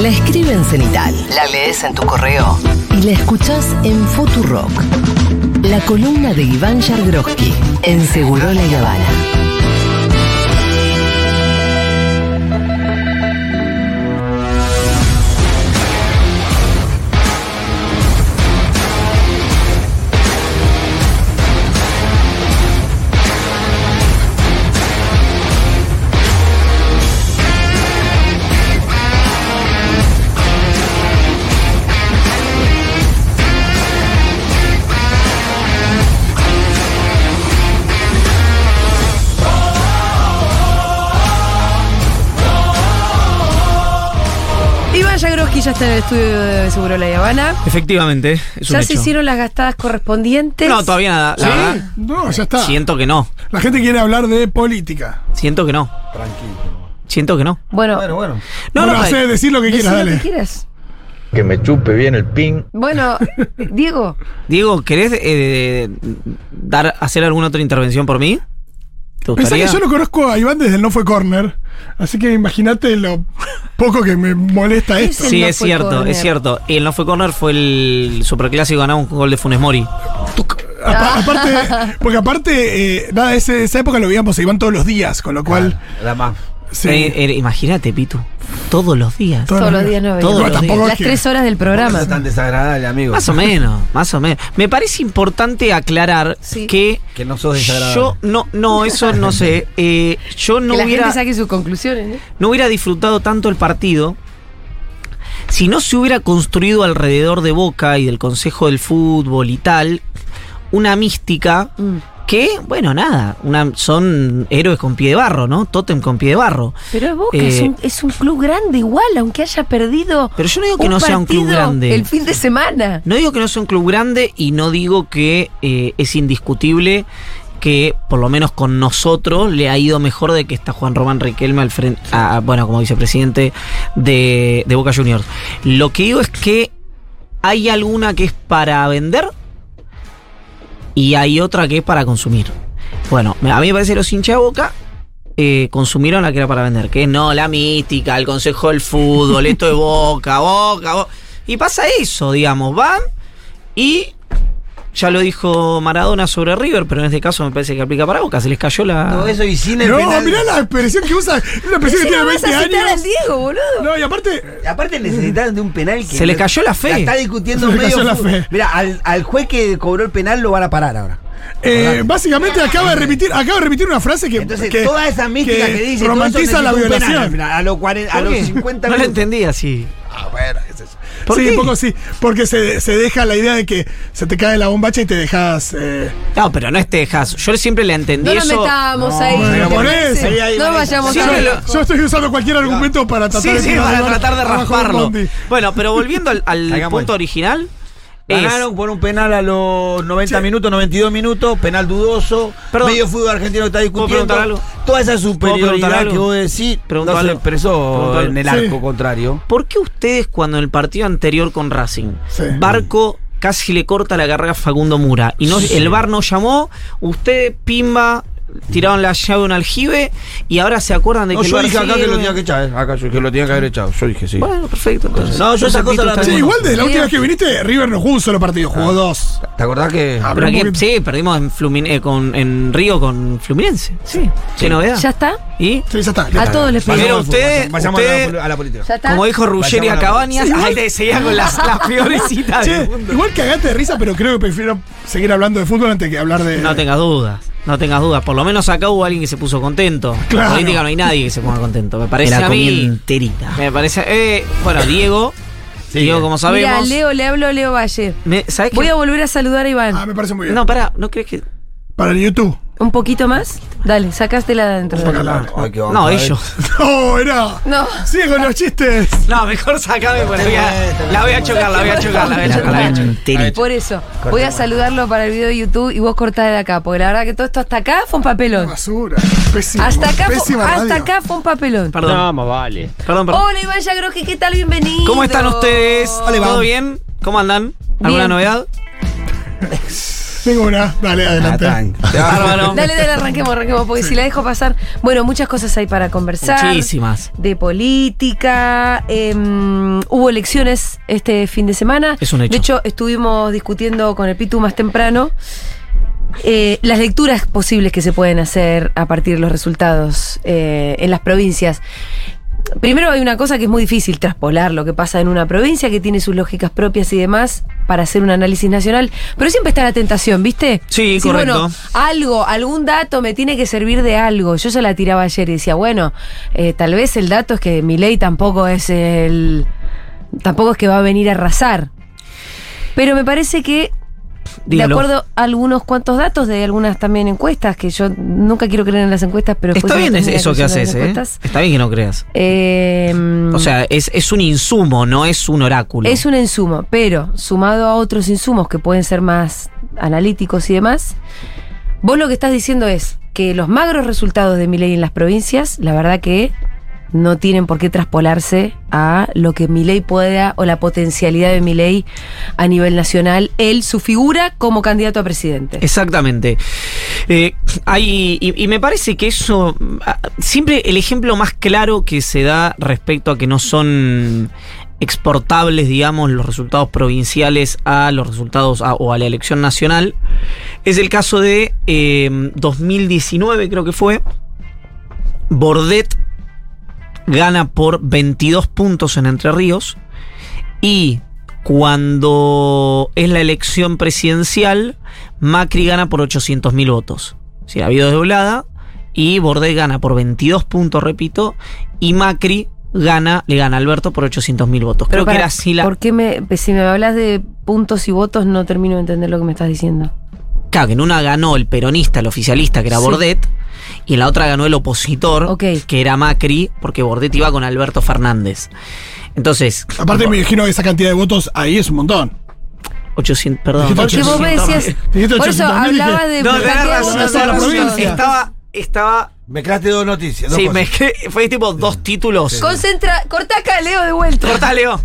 La escribe en cenital, la lees en tu correo y la escuchás en Futurock. La columna de Iván Yargroski en Seguro La Habana. Está en el estudio de Seguro La Habana. Efectivamente, es un Ya se hecho. hicieron las gastadas correspondientes. No, todavía nada. La verdad, No, ya está. siento que no. La gente quiere hablar de política. Siento que no. Tranquilo. Siento que no. Bueno, Bueno, bueno. No, bueno, no, hacé decir lo que quieras, lo que dale. quieras. Que me chupe bien el pin. Bueno, Diego, Diego, ¿querés eh, dar, hacer alguna otra intervención por mí? ¿Te Pensá que yo no conozco a Iván desde el No Fue Corner. Así que imagínate lo poco que me molesta ¿Qué esto. es Sí, No es cierto, es cierto. Y el no fue corner fue el superclásico ganado un gol de Funes Mori. Apa- aparte, porque aparte, eh, nada, ese- esa época lo veíamos a Iván todos los días, con lo cual. Más. Sí. Eh, eh, imagínate, Pitu. Todos los días. Todos todos los días no Todos los Las tres horas del programa. Es tan desagradable, amigo. Más o menos, más o menos. Me parece importante aclarar Sí. que Que no sos desagradable. yo no, no, eso no sé. Eh, yo no que la hubiera, gente saque sus conclusiones. ¿eh? no hubiera disfrutado tanto el partido si no se hubiera construido alrededor de Boca y del Consejo del Fútbol y tal una mística Mm. Que, bueno, nada, una, son héroes con pie de barro, ¿no? Totem con pie de barro. Pero es Boca, Eh, es, un, es un club grande igual, aunque haya perdido. Pero yo no digo que no sea un club grande. El fin de semana. No digo que no sea un club grande y no digo que eh, es indiscutible que por lo menos con nosotros le ha ido mejor de que está Juan Román Riquelme al frente, a- bueno, como vicepresidente de, de Boca Juniors. Lo que digo es que hay alguna que es para vender y hay otra que es para consumir. Bueno, a mí me parece que los hinchas de Boca eh, consumieron la que era para vender, que no la mística, el consejo del fútbol, esto de Boca, Boca, Boca. Y pasa eso, digamos, van y ya lo dijo Maradona sobre River, pero en este caso me parece que aplica para Boca, se les cayó la... No, eso y sin el No, penal. mirá la expresión que usa. Es una expresión que tiene vas 20 a citar al años. Diego, boludo. No, y aparte. Aparte necesitaron de un penal que... Se le cayó la fe. está discutiendo Se le medio cayó la fútbol. fe. Mira, al, al juez que cobró el penal lo van a parar ahora. eh, básicamente acaba de remitir, acaba de remitir una frase que, Entonces, que- toda esa mística que, dice... todo eso romantiza la necesita un penal al violación. final, a los, 40 a ¿Por los qué? 50 No lo minutos. entendí así. Ah, bueno, qué sé yo. ¿Por sí, qué? un poco sí. Porque se, se deja la idea de que se te cae la bombacha y te dejas. eh, No, pero no es Texas. Yo siempre le entendí No eso. metamos No, ahí. bueno, ¿te por parece? eso. Ahí, ahí, no vayamos Sí, a lo- yo estoy usando cualquier argumento para tratar Sí, de sí, tirar para tratar de rasparlo. Bueno, pero volviendo al, punto original. Ganaron por un penal a los 90 Sí. minutos, 92 minutos, penal dudoso. Perdón. Medio fútbol argentino está discutiendo. algo? Toda esa superioridad que vos decís no se expresó en el Sí. arco contrario. ¿Por qué ustedes cuando en el partido anterior con Racing, Sí. Barco casi le corta la carrera a Facundo Mura y no, el VAR no llamó, ustedes, Pimba, tiraron la llave a un aljibe y ahora se acuerdan de No, que yo dije acá que lo tenía que echar, eh. Acá yo que lo tenía que haber echado. Yo dije sí. Bueno, perfecto. Entonces, No, yo esa cosa la Sí, igual desde la última vez que viniste, River no jugó un solo partido, jugó dos. ¿Te acordás que.? Ah, Pero sí, perdimos en, Flumin- eh, con, en Río con Fluminense. Sí. ¿Qué novedad? ¿Ya está? ¿Y? Sí, ya está. ya A está. todos les Pero pido. Vayamos usted- a, la, política. ¿Ya está? Como dijo Ruggeri a Cabañas, Sí, igual- te seguía con las, las peores citas mundo. igual cagate de risa, pero creo que prefiero seguir hablando de fútbol antes que hablar de. No tengas dudas, no tengas dudas. Por lo menos acá hubo alguien que se puso contento. En Claro. la política no hay nadie que se ponga contento. Me parece la a mí. enterita. Me parece. eh, bueno, Diego. Sí, Diego, como Mira, sabemos. Leo, le hablo a Leo Valle. me- ¿Sabes Voy qué? a volver a saludar a Iván. Ah, me parece muy bien. No, pará, ¿no crees que.? Para el YouTube. ¿Un poquito más? Dale, sacástela de adentro. Sácala. Ay, qué No, ver. ellos. No, era. No. Sigue con los chistes. No, mejor sacame porque la voy a- la voy a chocar, la voy a chocar, la voy a chocar. la voy a chocar. Por eso, voy a saludarlo para el video de YouTube y vos cortá de acá, porque la verdad que todo esto hasta acá fue un papelón. Basura. Pésimo. Hasta acá, fue, hasta acá fue un papelón. Perdón. No, más vale. Perdón, perdón. Hola Iván Yagroski, ¿qué tal? Bienvenido. ¿Cómo están ustedes? Hola. ¿Todo bien? ¿Cómo andan? ¿Alguna Bien. novedad? Ninguna. Dale, adelante. Bárbaro. Dale, dale, arranquemos, arranquemos, porque si la dejo pasar. Bueno, muchas cosas hay para conversar. Muchísimas. De política. em, hubo elecciones este fin de semana. Es un hecho. De hecho, estuvimos discutiendo con el Pitu más temprano. eh, las lecturas posibles que se pueden hacer a partir de los resultados eh, en las provincias. Primero hay una cosa que es muy difícil traspolar lo que pasa en una provincia que tiene sus lógicas propias y demás para hacer un análisis nacional, pero siempre está la tentación, ¿viste? Sí, Decir, correcto. Bueno, algo, algún dato me tiene que servir de algo. Yo se la tiraba ayer y decía, bueno, eh, tal vez el dato es que mi ley tampoco es el. tampoco es que va a venir a arrasar. Pero me parece que Dígalo. de acuerdo a algunos cuantos datos de algunas también encuestas, que yo nunca quiero creer en las encuestas, pero Está bien es- eso que haces, ¿eh? Está bien que no creas. eh, O sea, es, es un insumo, no es un oráculo. es un insumo, pero sumado a otros insumos que pueden ser más analíticos y demás, vos lo que estás diciendo es que los magros resultados de Milei en las provincias, la verdad que no tienen por qué traspolarse a lo que Milei pueda o la potencialidad de Milei a nivel nacional, él, su figura como candidato a presidente. Exactamente. Eh, hay, y, me parece que eso, ah, siempre el ejemplo más claro que se da respecto a que no son exportables, digamos, los resultados provinciales a los resultados o a la elección nacional, es el caso de eh, 2019, creo que fue. Bordet gana por 22 puntos en Entre Ríos y cuando es la elección presidencial, Macri gana por 800.000 votos. Sí, ha habido doblada y Bordet gana por 22 puntos, repito, y Macri gana, le gana a Alberto por 800.000 votos. Creo que para, era así la... ¿Por qué me, si me hablas de puntos y votos no termino de entender lo que me estás diciendo? Claro, que en una ganó el peronista, el oficialista, que era Sí. Bordet, y en la otra ganó el opositor, que era Macri, porque Bordet iba con Alberto Fernández. Entonces, Aparte, me imagino que esa cantidad de votos ahí es un montón. 800, perdón. Porque vos me 800. decías. Por eso 800.000 y hablaba que- de. No, tenés razón, en provincia. puntos. Estaba, estaba Mezclaste dos noticias. Dos Sí, cosas. mezclé, fue tipo dos títulos. Concentra, corta acá, Leo, de vuelta. Corta, Leo.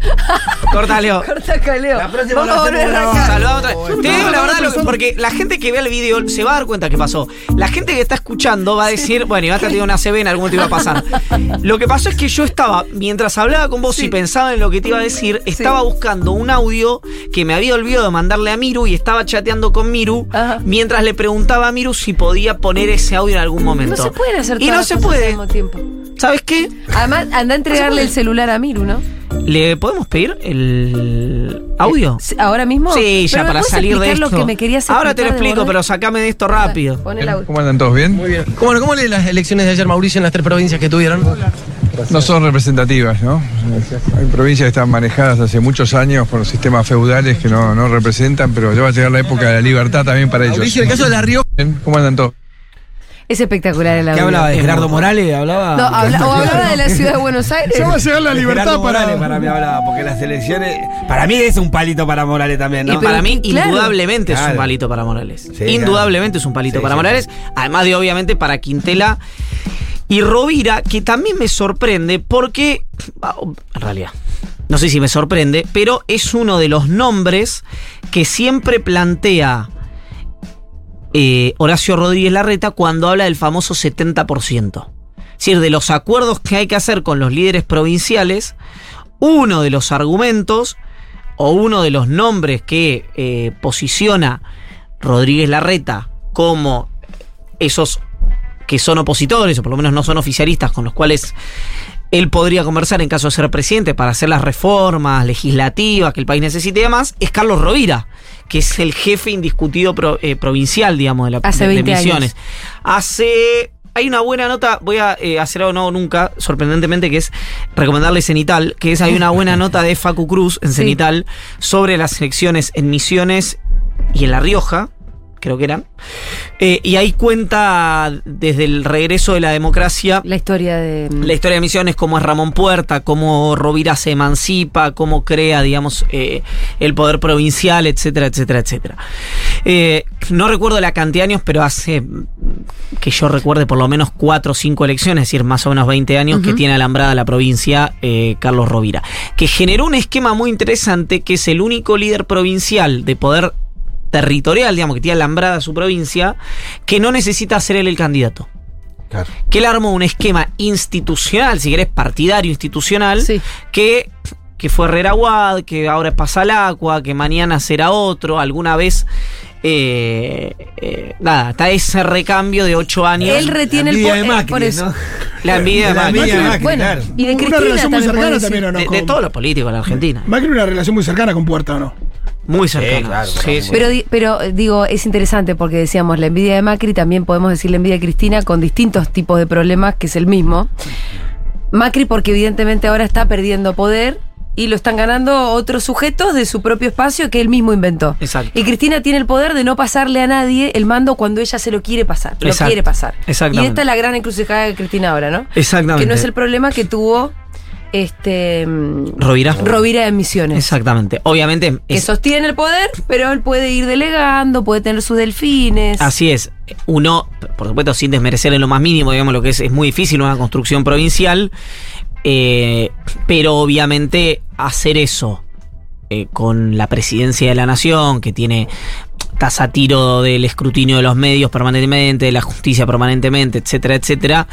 Corta, Leo. Corta acá, Leo. La próxima Vamos a volver acá. otra vez. Te digo la verdad, lo- porque la gente que vea el video se va a dar cuenta que pasó. La gente que está escuchando va a decir, bueno, Iván tiene una CB, en algún momento iba a pasar. Lo que pasó es que yo estaba, mientras hablaba con vos y pensaba en lo que te iba a decir, estaba buscando un audio que me había olvidado de mandarle a Miru y estaba chateando con Miru Ajá. mientras le preguntaba a Miru si podía poner ese audio en algún momento. No se pueden hacer Y no se puede. al mismo tiempo. ¿Sabes qué? Además, anda a entregarle el celular a Miru, ¿no? ¿Le podemos pedir el audio? Sí, ¿Ahora mismo? Sí, ya Pero ¿me para salir de esto. lo que me querías Ahora te lo explico, pero sacame de esto rápido. Pon el audio. ¿Cómo andan todos bien? Muy bien. Bueno, ¿cómo lee las elecciones de ayer, Mauricio, en las tres provincias que tuvieron? No son representativas, ¿no? Hay provincias que están manejadas hace muchos años por sistemas feudales que no, no representan, pero ya va a llegar la época de la libertad también para ellos. Mauricio, el caso de La Rioja. ¿Cómo andan todos? Es espectacular el audio. ¿Qué hablaba? ¿De Gerardo Morales? ¿Hablaba? No, habla- o hablaba de la ciudad de Buenos Aires. Ya va a llegar la De libertad Gerardo para. Morales para mí hablaba, porque las elecciones. Para mí es un palito para Morales también, Y para mí, claro. indudablemente es un palito para Morales. Sí, indudablemente es un palito Sí, para sí, Morales. Además de, obviamente, para Quintela y Rovira, que también me sorprende porque. ah, En realidad. No sé si me sorprende, pero es uno de los nombres que siempre plantea eh, Horacio Rodríguez Larreta cuando habla del famoso 70%. Es decir, de los acuerdos que hay que hacer con los líderes provinciales, uno de los argumentos o uno de los nombres que eh, posiciona Rodríguez Larreta como esos que son opositores, o por lo menos no son oficialistas, con los cuales él podría conversar en caso de ser presidente para hacer las reformas legislativas que el país necesite y demás, es Carlos Rovira, que es el jefe indiscutido pro- eh, provincial, digamos, de la Hace de- de 20 años. Misiones. Hace. Hay una buena nota, voy a eh, hacer algo no nunca, sorprendentemente, que es recomendarle Cenital, que es hay una buena nota de Facu Cruz en Sí. Cenital sobre las elecciones en Misiones y en La Rioja, creo que eran. Eh, y ahí cuenta desde el regreso de la democracia La historia de. la historia de Misiones, cómo es Ramón Puerta, cómo Rovira se emancipa, cómo crea, digamos, eh, el poder provincial, etcétera, etcétera, etcétera. Eh, no recuerdo la cantidad de años, pero hace mm, que yo recuerde por lo menos cuatro o cinco elecciones, es decir, más o menos 20 años, que tiene alambrada la provincia Carlos Rovira, que generó un esquema muy interesante, que es el único líder provincial de poder territorial, digamos, que tiene alambrada su provincia, que no necesita ser él el candidato. Claro. Que él armó un esquema institucional, si querés, partidario institucional, Sí. que, que fue Herrera Guad, que ahora es Pasalacua, que mañana será otro, alguna vez. eh, eh, nada, está ese recambio de ocho años. Él retiene el de poder. Macri, por eso. ¿no? La envidia de La Macri. envidia de Macri, bueno, claro. y de Una Cristina relación muy también cercana podés también, decir. ¿o no? De, Con- de todos los políticos en la Argentina. Macri una relación muy cercana con Puerta, ¿o no? Muy cercana. Sí, claro, Sí, claro. sí. Pero, pero eh, digo, es interesante porque decíamos la envidia de Macri, también podemos decir la envidia de Cristina con distintos tipos de problemas, que es el mismo. Macri porque evidentemente ahora está perdiendo poder y lo están ganando otros sujetos de su propio espacio que él mismo inventó. Exacto. Y Cristina tiene el poder de no pasarle a nadie el mando cuando ella se lo quiere pasar. Lo Exacto. quiere pasar. Exactamente. Y esta es la gran encrucijada de Cristina ahora, ¿no? Exactamente. Que no es el problema que tuvo este mm, Rovira. Rovira de Misiones. Exactamente. Obviamente. Que es- sostiene el poder, pero él puede ir delegando, puede tener sus delfines. Así es. Uno, por supuesto, sin desmerecer en lo más mínimo, digamos, lo que es, es muy difícil una construcción provincial, eh, pero obviamente hacer eso eh, con la presidencia de la nación, que tiene tasa a tiro del escrutinio de los medios permanentemente, de la justicia permanentemente, etcétera, etcétera,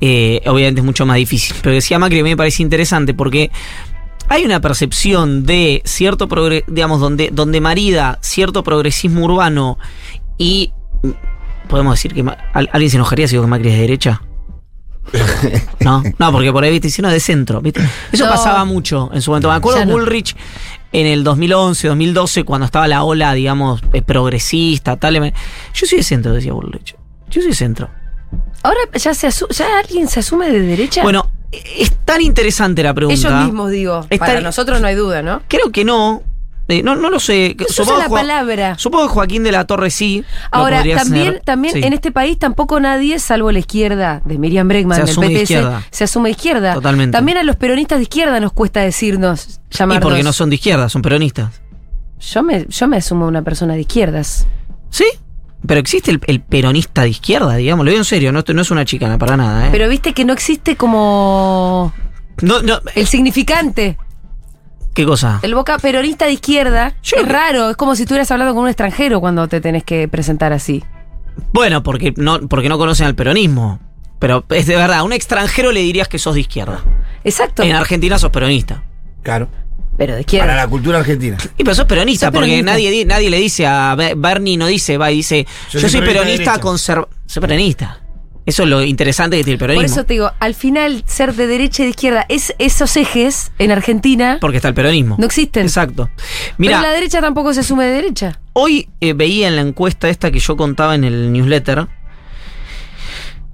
eh, obviamente es mucho más difícil. Pero decía Macri, a mí me parece interesante porque hay una percepción de cierto digamos, donde, donde marida cierto progresismo urbano y mm, podemos decir que Ma- ¿al- alguien se enojaría si digo que Macri es de derecha. No, no, porque por ahí viste, si no de centro, ¿viste? Eso No. pasaba mucho en su momento. Me acuerdo Ya no. Bullrich en el 2011, 2012, cuando estaba la ola, digamos, eh, progresista, tal. me- Yo soy de centro, decía Bullrich. Yo soy de centro. Ahora ya se ya alguien se asume de derecha. Bueno, es tan interesante la pregunta. ellos mismos digo. Para nosotros no hay duda, ¿no? Creo que no. Eh, no, no lo sé. Usa la palabra. Supongo que Joaquín de la Torre sí. Ahora, también, ser. también Sí. en este país tampoco nadie, salvo la izquierda de Miriam Bregman, Se del PTS, izquierda. se asume izquierda. Totalmente. También a los peronistas de izquierda nos cuesta decirnos, Y llamarnos. porque no son de izquierda, son peronistas. yo, me, yo me asumo una persona de izquierdas. ¿Sí? Pero existe el, el peronista de izquierda, digamos. Lo digo en serio, no, es una chicana para nada. ¿eh? Pero viste que no existe como no, no, el significante. ¿Qué cosa? El boca peronista de izquierda Yo- es raro, es como si estuvieras hablando con un extranjero cuando te tenés que presentar así. Bueno, porque no, porque no conocen al peronismo. Pero es de verdad, a un extranjero le dirías que sos de izquierda. Exacto. En Argentina sos peronista. Claro. Pero de izquierda. Para la cultura argentina. Y pero sos peronista, Sos porque peronista. Nadie, di- nadie le dice a Be- Bernie, no dice, va y dice, yo, soy peronista, peronista conservador. Soy peronista. Eso es lo interesante que tiene el Por peronismo. eso te digo, al final ser de derecha y de izquierda, es, esos ejes en Argentina Porque está el peronismo. no existen. Exacto. Pero Mira, la derecha tampoco se asume de derecha. hoy eh, veía en la encuesta esta que yo contaba en el newsletter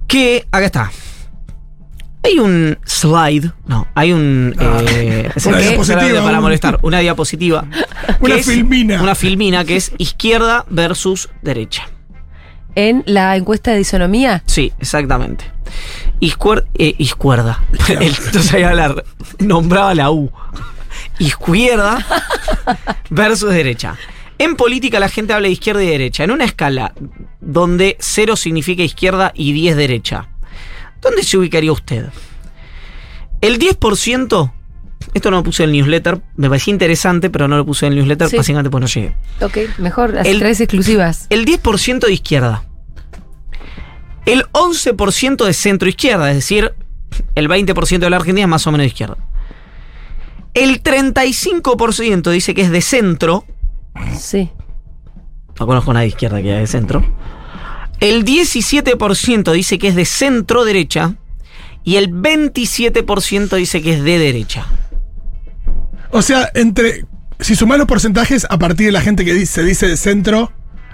que, acá está. Hay un slide, no, hay un... eh, Una diapositiva, Para molestar, una diapositiva. Una filmina. Una filmina que es izquierda versus derecha. En la encuesta de disonomía, Sí, exactamente. Izcuer, eh, izquierda. Entonces ahí hablar, nombraba la U. Izquierda versus derecha. En política la gente habla de izquierda y derecha. En una escala donde 0 significa izquierda y 10 derecha. ¿Dónde se ubicaría usted? El 10%, esto no lo puse en el newsletter, me parecía interesante, pero no lo puse en el newsletter, Sí. básicamente pues no llegué. ok, mejor las tres exclusivas. El 10% de izquierda. El 11% de centro izquierda, es decir, el 20% de la Argentina es más o menos de izquierda. El 35% dice que es de centro. Sí. No conozco a nadie de izquierda que haya de centro. El 17% dice que es de centro derecha. Y el 27% dice que es de derecha. O sea, entre. Si sumás los porcentajes a partir de la gente que dice- se dice de centro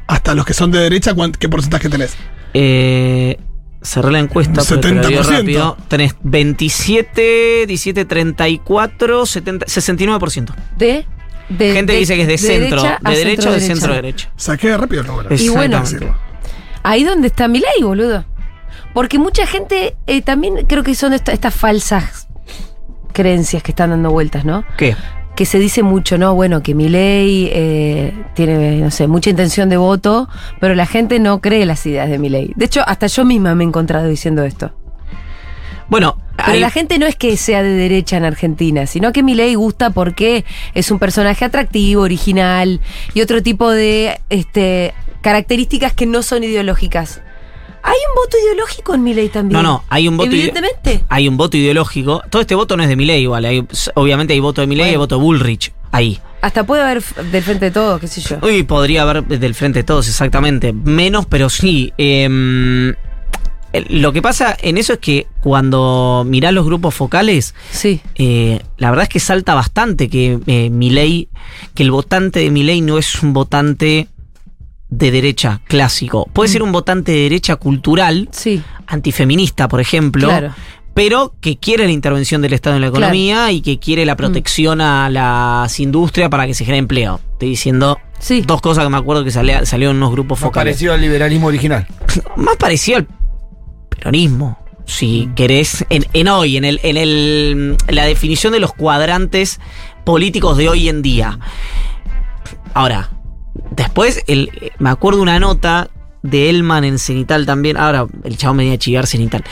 hasta los que son de derecha, ¿cuán- ¿qué porcentaje tenés? Eh, cerré la encuesta, pero te la digo 70%. rápido. Tenés 27, 17, 34, 70, 69%. De, de Gente de- que dice que es de, centro, derecha de derecha o de centro derecha. Saqué rápido el número. Y bueno, ahí donde está mi ley, boludo. Porque mucha gente eh, también creo que son esta- estas falsas creencias que están dando vueltas, ¿no? ¿Qué? que se dice mucho, ¿no? Bueno, que mi ley tiene, no sé, mucha intención de voto, pero la gente no cree las ideas de mi ley. De hecho, hasta yo misma me he encontrado diciendo esto. Bueno, Pero Hay- la gente no es que sea de derecha en Argentina, sino que Milei gusta porque es un personaje atractivo, original y otro tipo de este, características que no son ideológicas. Hay un voto ideológico en Milei también. No, no, hay un voto ide- Evidentemente. Hay un voto ideológico. Todo este voto no es de Milei igual. hay- obviamente hay voto de Milei y hay voto de Bullrich. Ahí. Hasta puede haber del frente de todos, qué sé yo. Uy, podría haber del frente de todos, exactamente. Menos, pero sí. Em, lo que pasa en eso es que cuando mirás los grupos focales, Sí. eh, la verdad es que salta bastante que eh, Milei, que el votante de Milei no es un votante de derecha clásico. Puede ser un votante de derecha cultural, Sí, antifeminista, por ejemplo. claro. pero que quiere la intervención del Estado en la Claro. Mm. economía y que quiere la protección a las industrias para que se genere empleo. Estoy diciendo Sí. dos cosas que me acuerdo que salía- salió en unos grupos Más focales. parecido al liberalismo original. Más parecido al peronismo, si Mm. querés, en, en hoy, en, el, en, el, en la definición de los cuadrantes políticos de hoy en día. Ahora, después el, me acuerdo una nota de Elman en Cenital también. Ahora el chavo me venía a chivar Cenital.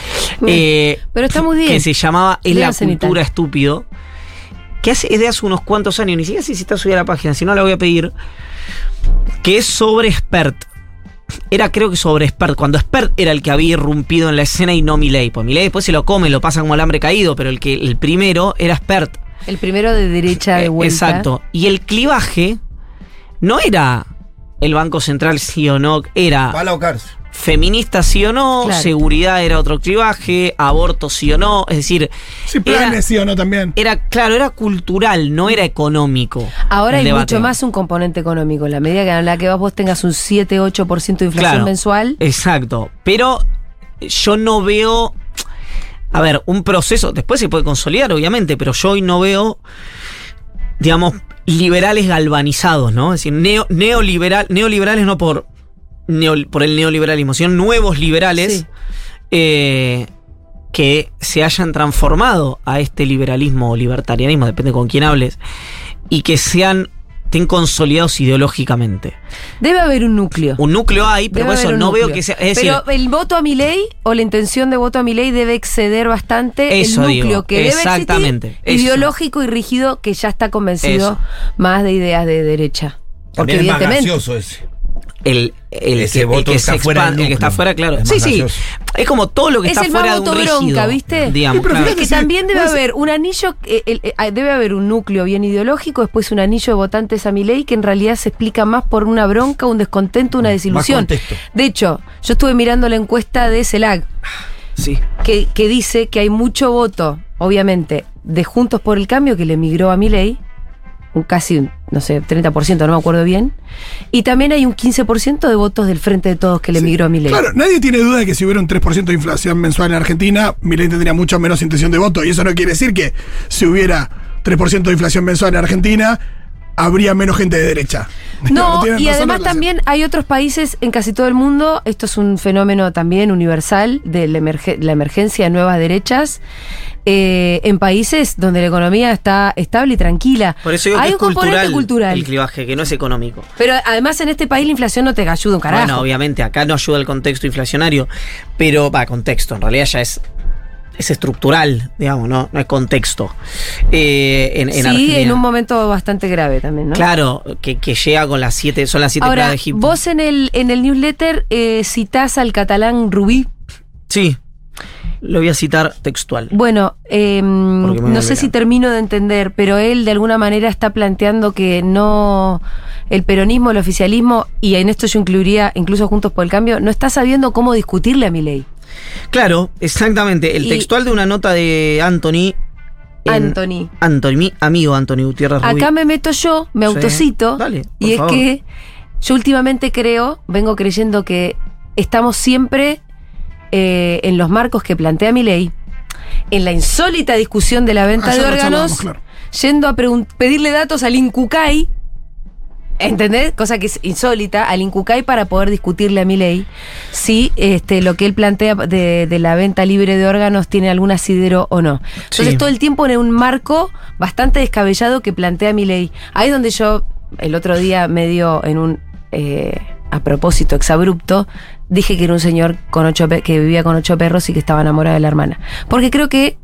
Eh, Pero está muy bien. que se llamaba Es la Cenital. cultura estúpido. Que hace, es de hace unos cuantos años, ni siquiera sé si está subida a la página, si no la voy a pedir. Que es sobre Spert. Era creo que sobre Spert, cuando Spert era el que había irrumpido en la escena y no Milei. Pues Milei después se lo come, lo pasa como alambre caído, pero el que el primero era Spert. El primero de derecha de vuelta. Exacto. Y el clivaje no era el Banco Central sí o no, era Pala o cárcel. feminista sí o no, Claro. seguridad era otro clivaje, aborto sí o no, es decir, Sí, era, planes, sí o no también. era claro, era cultural, no era económico. Ahora hay debate. mucho más un componente económico. En la medida que en la que vos tengas un 7-8% de inflación Claro. mensual, Exacto, pero yo no veo a ver, un proceso, después se puede consolidar obviamente, pero yo hoy no veo digamos liberales galvanizados, ¿no? Es decir, neo- neoliberal, neoliberales no por neo- por el neoliberalismo, sino nuevos liberales Sí. eh, que se hayan transformado a este liberalismo o libertarianismo, depende con quién hables, y que sean estén consolidados ideológicamente. debe haber un núcleo. Un núcleo hay, pero Debe por eso no veo que sea. Es decir, pero el voto a mi ley o la intención de voto a mi ley debe exceder bastante Eso el núcleo digo, que debe exactamente, existir, eso. ideológico y rígido que ya está convencido Eso. más de ideas de derecha. Porque También es más gracioso ese. El, el Ese que, el voto que está se fuera del expande- el que está núcleo. fuera, claro. Es Sí, sí. Es como todo lo que Es está el fuera de más un voto rígido. bronca, ¿viste? Digamos, Sí, claro. que sí, también debe haber un anillo, eh, el- eh, debe haber un núcleo bien ideológico, después un anillo de votantes a mi ley que en realidad se explica más por una bronca, un descontento, una desilusión. De hecho, yo estuve mirando la encuesta de CELAC, Sí. que, que dice que hay mucho voto, obviamente, de Juntos por el Cambio que le migró a mi ley, un casi, no sé, 30%, no me acuerdo bien, y también hay un 15% de votos del Frente de Todos que le migró a mi ley. Claro, nadie tiene duda de que si hubiera un 3% de inflación mensual en Argentina, Milei tendría mucho menos intención de voto. Y eso no quiere decir que si hubiera 3% de inflación mensual en Argentina, habría menos gente de derecha. No, y además también hay otros países en casi todo el mundo, esto es un fenómeno también universal de la, emerge- la emergencia de nuevas derechas, eh, en países donde la economía está estable y tranquila. Por eso digo hay que un es componente cultural, cultural. el clivaje, que no es económico. Pero además en este país la inflación no te ayuda un carajo. Bueno, obviamente, acá no ayuda el contexto inflacionario, pero va, contexto, en realidad ya es. Es estructural, digamos, no, no es contexto. Eh, en, en sí, Argentina. en un momento bastante grave también, ¿no? Claro, que, que llega con las siete, son las siete Ahora, de Egipto. vos en el, en el newsletter eh, citás al catalán Rubí. Sí. Lo voy a citar textual. Bueno, eh, no sé si termino de entender, pero él de alguna manera está planteando que no el peronismo, el oficialismo, y en esto yo incluiría incluso Juntos por el Cambio, no está sabiendo cómo discutirle a mi ley. Claro, exactamente. El Y- textual de una nota de Anthony. Anthony. Anthony, mi amigo Anthony Gutiérrez Rubí. Acá me meto yo, me Sí. autocito, Dale, por y es que yo últimamente creo, vengo creyendo que estamos siempre eh, en los marcos que plantea mi ley, en la insólita discusión de la venta Ayer de órganos, claro. yendo a pedirle datos al Incucay, ¿entendés? Cosa que es insólita, al Incucay para poder discutirle a mi ley si este, lo que él plantea de, de la venta libre de órganos tiene algún asidero o no. Entonces Sí. todo el tiempo en un marco bastante descabellado que plantea mi ley. Ahí es donde yo el otro día medio en un... eh, a propósito, exabrupto, dije que era un señor con ocho que vivía con ocho perros y que estaba enamorado de la hermana. Porque creo que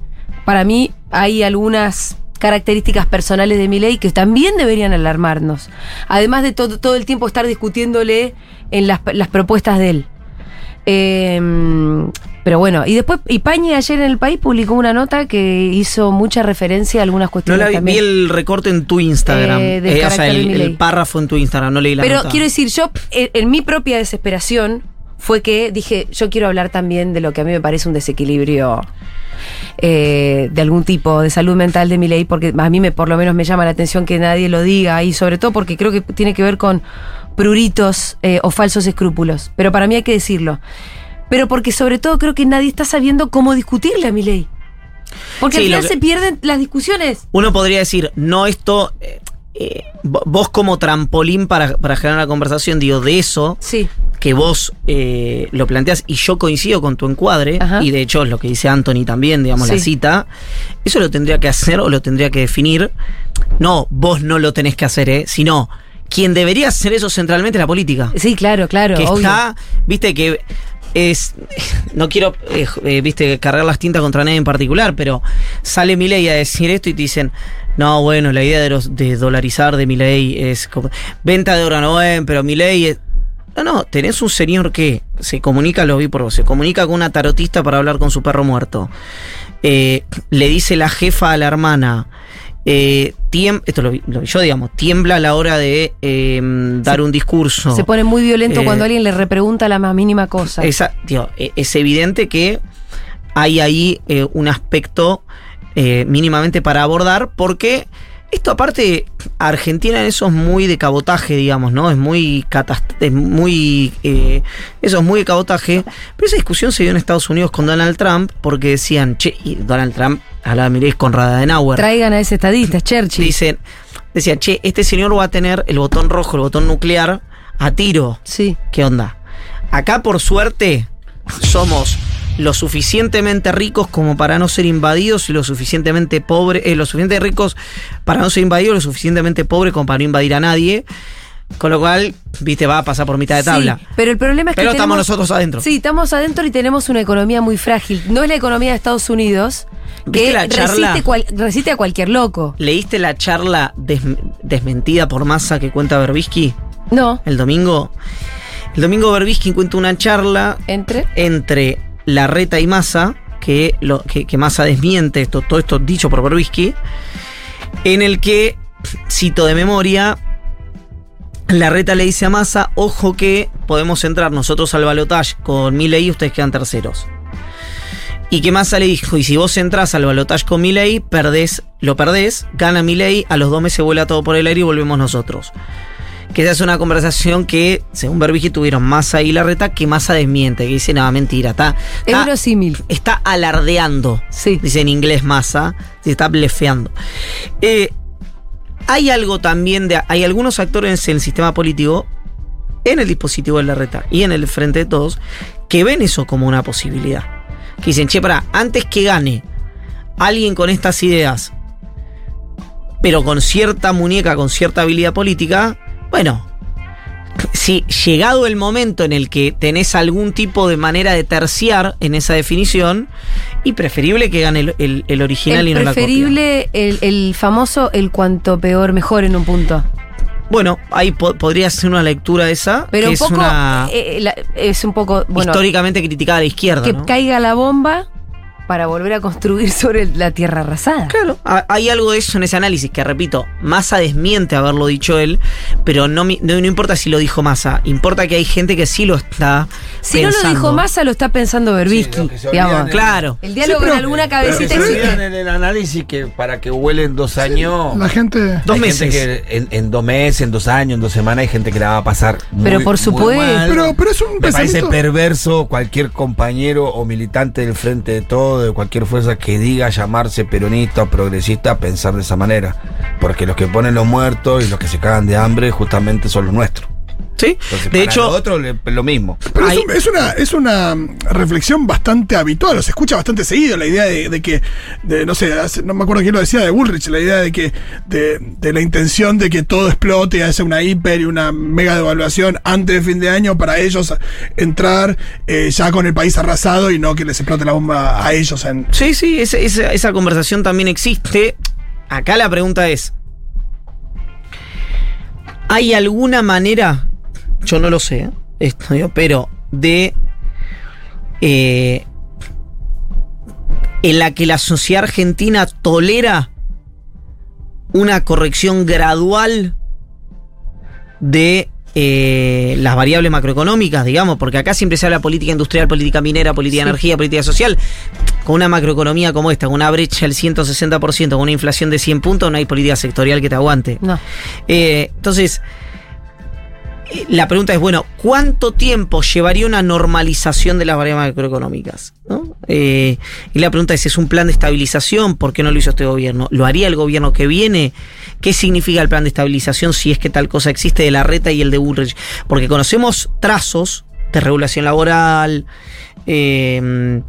para mí hay algunas características personales de Milei que también deberían alarmarnos. Además de todo, todo el tiempo estar discutiéndole en las, las propuestas de él. Eh, pero bueno, y después, y Pañi ayer en el país publicó una nota que hizo mucha referencia a algunas No cuestiones la vi, vi el recorte en tu Instagram. Eh, Eh, o sea, el, párrafo en tu Instagram, no leí la Pero nota. quiero decir, yo, en, en mi propia desesperación, fue que dije, yo quiero hablar también de lo que a mí me parece un desequilibrio eh, de algún tipo de salud mental de mi ley, porque a mí me, por lo menos me llama la atención que nadie lo diga, y sobre todo porque creo que tiene que ver con pruritos eh, o falsos escrúpulos. Pero para mí hay que decirlo. Pero porque sobre todo creo que nadie está sabiendo cómo discutirle a mi ley. Porque Sí, al final que- se pierden las discusiones. Uno podría decir, no esto. Eh, vo- vos como trampolín para, para generar la conversación, digo, de eso, Sí. que vos eh, lo planteas y yo coincido con tu encuadre, Ajá. y de hecho es lo que dice Anthony también, digamos, la cita, eso lo tendría que hacer o lo tendría que definir. No, vos no lo tenés que hacer, ¿eh? sino quien debería hacer eso centralmente es la política. Sí, claro, claro. que obvio. está, viste que es, no quiero, eh, eh, viste, cargar las tintas contra nadie en particular, pero sale Milei a decir esto y te dicen, no, bueno, la idea de, los, de dolarizar de Milei es como, venta de órgano, bueno, pero Milei es... No, no, tenés un señor que se comunica, lo vi por vos, se comunica con una tarotista para hablar con su perro muerto. Eh, le dice la jefa a la hermana, eh, esto lo lo yo, digamos, tiembla a la hora de eh, dar un discurso. Se pone muy violento Eh, cuando alguien le repregunta la más mínima cosa. Esa- e- es evidente que hay ahí eh, un aspecto eh, mínimamente para abordar, porque esto aparte, Argentina en eso es muy de cabotaje, digamos, ¿no? Es muy es muy eh, eso es muy de cabotaje. Pero esa discusión se dio en Estados Unidos con Donald Trump, porque decían, che, y Donald Trump hablaba, miréis, con Adenauer. Traigan a ese estadista, Churchill. Dicen, decía, che, este señor va a tener el botón rojo, el botón nuclear, a tiro. Sí. ¿Qué onda? Acá, por suerte, somos lo suficientemente ricos como para no ser invadidos y lo suficientemente pobres, eh, lo suficientemente ricos para no ser invadidos, lo suficientemente pobres como para no invadir a nadie. Con lo cual, viste, va a pasar por mitad de tabla. Sí, pero el problema es que Pero estamos tenemos- nosotros adentro. Sí, estamos adentro y tenemos una economía muy frágil. No es la economía de Estados Unidos ¿Viste que la charla? resiste, cual- resiste a cualquier loco. ¿Leíste la charla des- desmentida por masa que cuenta Berbisky No, el domingo? El domingo Berbisky cuenta una charla entre. entre Larreta y Massa, que, lo, que, Massa desmiente esto, todo esto dicho por Berbisky, en el que, cito de memoria, Larreta le dice a Massa, ojo que podemos entrar nosotros al balotaje con Milei y ustedes quedan terceros. Y que Massa le dijo, y si vos entras al balotaje con Milei, perdés, lo perdés, gana Milei, a los dos meses vuela todo por el aire y volvemos nosotros. Que esa es una conversación que, según Berbisky, tuvieron Massa y Larreta, que Massa desmiente, que dice, nada, mentira, está, Es está, alardeando. Sí. Dice en inglés Massa, se está blefeando. Eh, hay algo también de. Hay algunos actores en el sistema político, en el dispositivo de Larreta y en el frente de todos, que ven eso como una posibilidad. Que dicen, che, para, antes que gane alguien con estas ideas, pero con cierta muñeca, con cierta habilidad política, bueno, si llegado el momento en el que tenés algún tipo de manera de terciar en esa definición, y preferible que gane el, el- el original y no la copia. preferible, el, famoso, el cuanto peor, mejor en un punto. Bueno, ahí po- podría ser una lectura esa, Pero que un es poco. una eh, la- es un poco. Bueno, históricamente criticada a la izquierda. que ¿no? caiga la bomba para volver a construir sobre la tierra arrasada. Claro, ha- hay algo de eso en ese análisis que, repito, Massa desmiente haberlo dicho él, pero no, mi- no, no importa si lo dijo Massa, importa que hay gente que sí lo está Si no lo pensando. dijo Massa, lo está pensando Berbisky. digamos. Claro. El diálogo Sí, pero- en alguna Pero que cabecita se existe. en el análisis que para que huelen dos años. La gente. Dos meses. gente que en, en dos meses, en dos años, en dos semanas, hay gente que la va a pasar. Muy, Pero por muy supuesto. mal. Pero, pero es un Me parece perverso cualquier compañero o militante del frente de de cualquier fuerza que diga llamarse peronista o progresista, pensar de esa manera. Porque los que ponen los muertos y los que se cagan de hambre justamente son los nuestros. Sí, Entonces, de hecho, lo otro lo mismo. Pero es, Hay- un- es una, es una reflexión bastante habitual, o se escucha bastante seguido la idea de, de que, de, no sé, hace- no me acuerdo quién lo decía, de Bullrich, la idea de que, de, de la intención de que todo explote y hace una hiper y una mega devaluación antes de fin de año para ellos entrar eh, ya con el país arrasado y no que les explote la bomba a ellos en... Sí, sí, esa, esa- esa conversación también existe. Acá la pregunta es, ¿hay alguna manera, yo no lo sé, esto, pero de... eh, en la que la sociedad argentina tolera una corrección gradual de eh, las variables macroeconómicas, digamos, porque acá siempre se habla política industrial, política minera, política de energía, política social. Con una macroeconomía como esta, con una brecha del 160%, con una inflación de 100 puntos, no hay política sectorial que te aguante. No. Eh, entonces, la pregunta es, bueno, ¿cuánto tiempo llevaría una normalización de las variables macroeconómicas? ¿no? Eh, y la pregunta es, ¿es un plan de estabilización? ¿Por qué no lo hizo este gobierno? ¿Lo haría el gobierno que viene? ¿Qué significa el plan de estabilización si es que tal cosa existe de la reta y el de Bullrich? Porque conocemos trazos de regulación laboral, eh,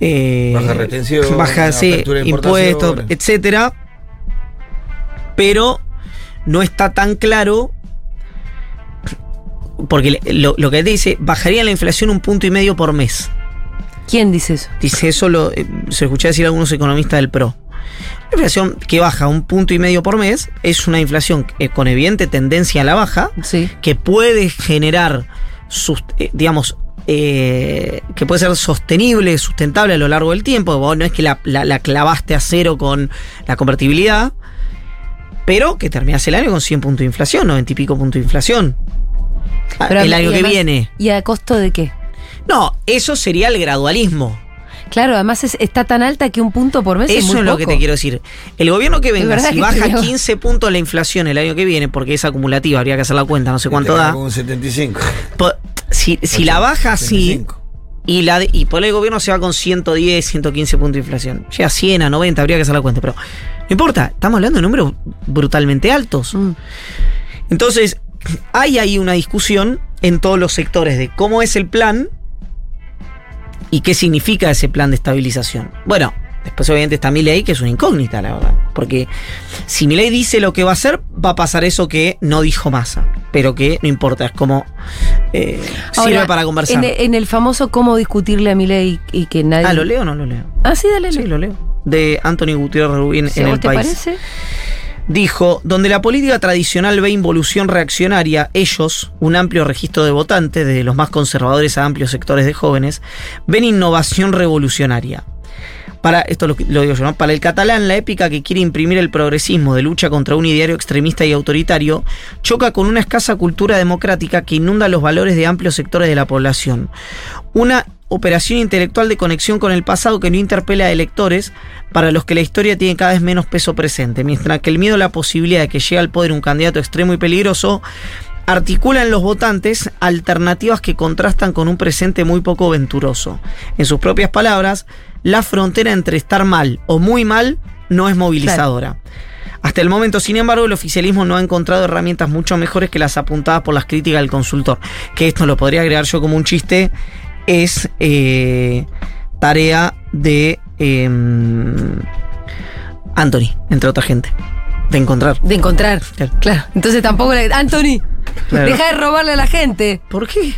eh, Baja retención, baja, sí, impuestos, etcétera. Pero no está tan claro. Porque lo, lo que dice, bajaría la inflación un punto y medio por mes. ¿Quién dice eso? Dice eso, lo, eh, se escuché decir a algunos economistas del PRO. La inflación que baja un punto y medio por mes es una inflación eh, con evidente tendencia a la baja, Sí. que puede generar, sus- eh, digamos, eh, que puede ser sostenible, sustentable a lo largo del tiempo. Vos no es que la, la- la clavaste a cero con la convertibilidad, pero que terminas el año con 100 puntos de inflación, 90 y pico puntos de inflación. Pero el año que además- viene. ¿Y a costo de qué? No, eso sería el gradualismo. Claro, además es- está tan alta que un punto por mes es Eso muy es lo que te quiero decir. El gobierno que venga, si que baja creo. 15 puntos la inflación el año que viene, porque es acumulativa, habría que hacer la cuenta, no sé cuánto da. Con un 75. Po- Si, si la baja así, 75. y, la de- y por el gobierno se va con 110, 115 puntos de inflación. Llega a 100, a 90, habría que hacer la cuenta. Pero no importa, estamos hablando de números brutalmente altos. Mm. Entonces, hay ahí una discusión en todos los sectores de cómo es el plan y qué significa ese plan de estabilización. Bueno, después obviamente está Milei, que es una incógnita, la verdad. Porque si Milei dice lo que va a hacer, va a pasar eso que no dijo Massa. Pero que no importa, es como eh, sirve para conversar. En, e- en el famoso cómo discutirle a Milei y que nadie. Ah, ¿lo leo o no lo leo? Ah, sí, dale. Sí, lo leo. De Anthony Gutiérrez Rubín en vos El te País. parece. Dijo, donde la política tradicional ve involución reaccionaria, ellos, un amplio registro de votantes, desde los más conservadores a amplios sectores de jóvenes, ven innovación revolucionaria. Para, esto lo, lo digo yo, ¿no? Para el catalán, la épica que quiere imprimir el progresismo de lucha contra un ideario extremista y autoritario choca con una escasa cultura democrática que inunda los valores de amplios sectores de la población. Una operación intelectual de conexión con el pasado que no interpela a electores para los que la historia tiene cada vez menos peso presente, mientras que el miedo a la posibilidad de que llegue al poder un candidato extremo y peligroso articula en los votantes alternativas que contrastan con un presente muy poco venturoso. En sus propias palabras, la frontera entre estar mal o muy mal no es movilizadora. Hasta el momento, sin embargo, el oficialismo no ha encontrado herramientas mucho mejores que las apuntadas por las críticas del consultor. Que esto lo podría agregar yo como un chiste, es eh, tarea de eh, Anthony, entre otra gente, de encontrar. De encontrar. Claro. Claro. Entonces tampoco le. Anthony, Claro. deja de robarle a la gente. ¿Por qué?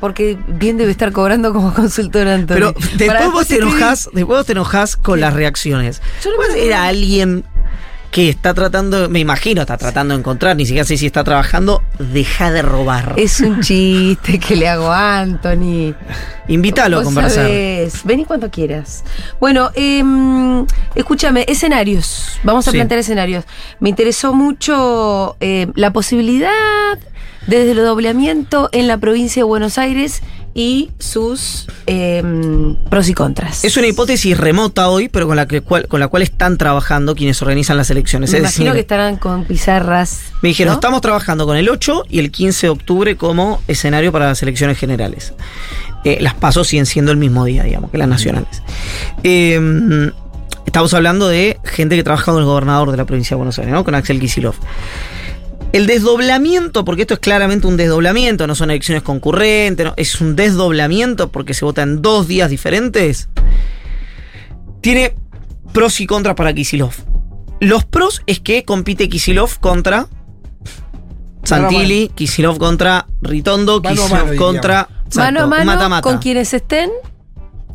Porque bien debe estar cobrando como consultor Anthony. Pero después vos te enojas, después vos te enojas con las reacciones. Yo no enojo. alguien que está tratando, me imagino, está tratando de encontrar, ni siquiera sé si está trabajando, deja de robar. Es un chiste que le hago a Anthony. Invítalo a conversar. sabés. Vení cuando quieras. Bueno, em, escúchame, escenarios. Vamos a Sí. plantear escenarios. Me interesó mucho eh, la posibilidad de desdoblamiento en la provincia de Buenos Aires y sus em, pros y contras. Es una hipótesis remota hoy, pero con la, que, cual, con la cual están trabajando quienes organizan las elecciones. Me es imagino decir, que estarán con pizarras. me dijeron, ¿no? estamos trabajando con el 8 y el 15 de octubre como escenario para las elecciones generales. Eh, las pasos siguen siendo el mismo día, digamos, que las nacionales. Eh, estamos hablando de gente que trabaja con el gobernador de la provincia de Buenos Aires, ¿no? Con Axel Kicillof. El desdoblamiento, porque esto es claramente un desdoblamiento, no son elecciones concurrentes, no, es un desdoblamiento porque se vota en dos días diferentes, tiene pros y contras para Kisilov. Los pros es que compite Kisilov contra Santilli, Kisilov contra Ritondo, Kisilov contra mano a mano con quienes estén,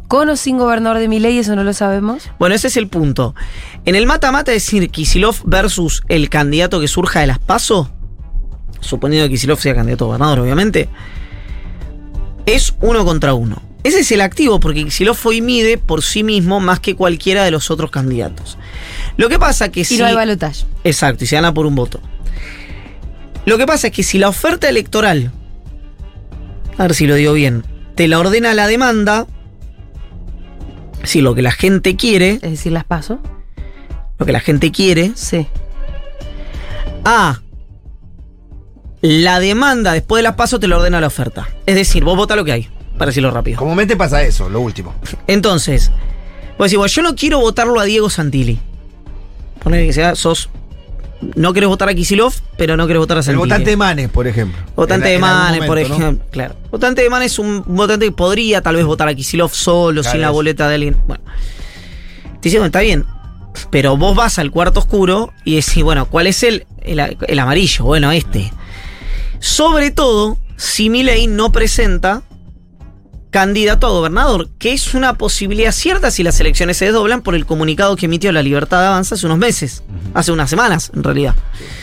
con o sin gobernador de mi ley, eso no lo sabemos. Bueno, ese es el punto. En el mata-mata, es decir, Kisilov versus el candidato que surja de las PASO, suponiendo que Kisilov sea candidato a gobernador, obviamente, es uno contra uno. Ese es el activo, porque Kisilov hoy mide por sí mismo más que cualquiera de los otros candidatos. Lo que pasa que Y si. no hay balotaje. Exacto, y se gana por un voto. Lo que pasa es que si la oferta electoral, a ver si lo digo bien, te la ordena la demanda, si lo que la gente quiere, Es decir, las paso. lo que la gente quiere, Sí. A. La demanda después de las pasos te lo ordena la oferta. Es decir, vos vota lo que hay, para decirlo rápido. Comúnmente pasa eso, lo último. Entonces, vos decís, bueno, yo no quiero votarlo a Diego Santilli. Poner que sea, sos. No querés votar a Kisilov, pero no querés votar a El Santilli. votante de Manes, por ejemplo. Votante En- de Manes, por ejemplo. Claro. Votante de Manes es un votante que podría tal vez votar a Kisilov solo, Claro, sin la boleta de alguien. Bueno. Te dicen, bueno, está bien. Pero vos vas al cuarto oscuro y decís, bueno, ¿cuál es el, el, el amarillo? Bueno, este. Sobre todo, si Milei no presenta candidato a gobernador, que es una posibilidad cierta si las elecciones se desdoblan por el comunicado que emitió la Libertad de Avanza hace unos meses, hace unas semanas en realidad.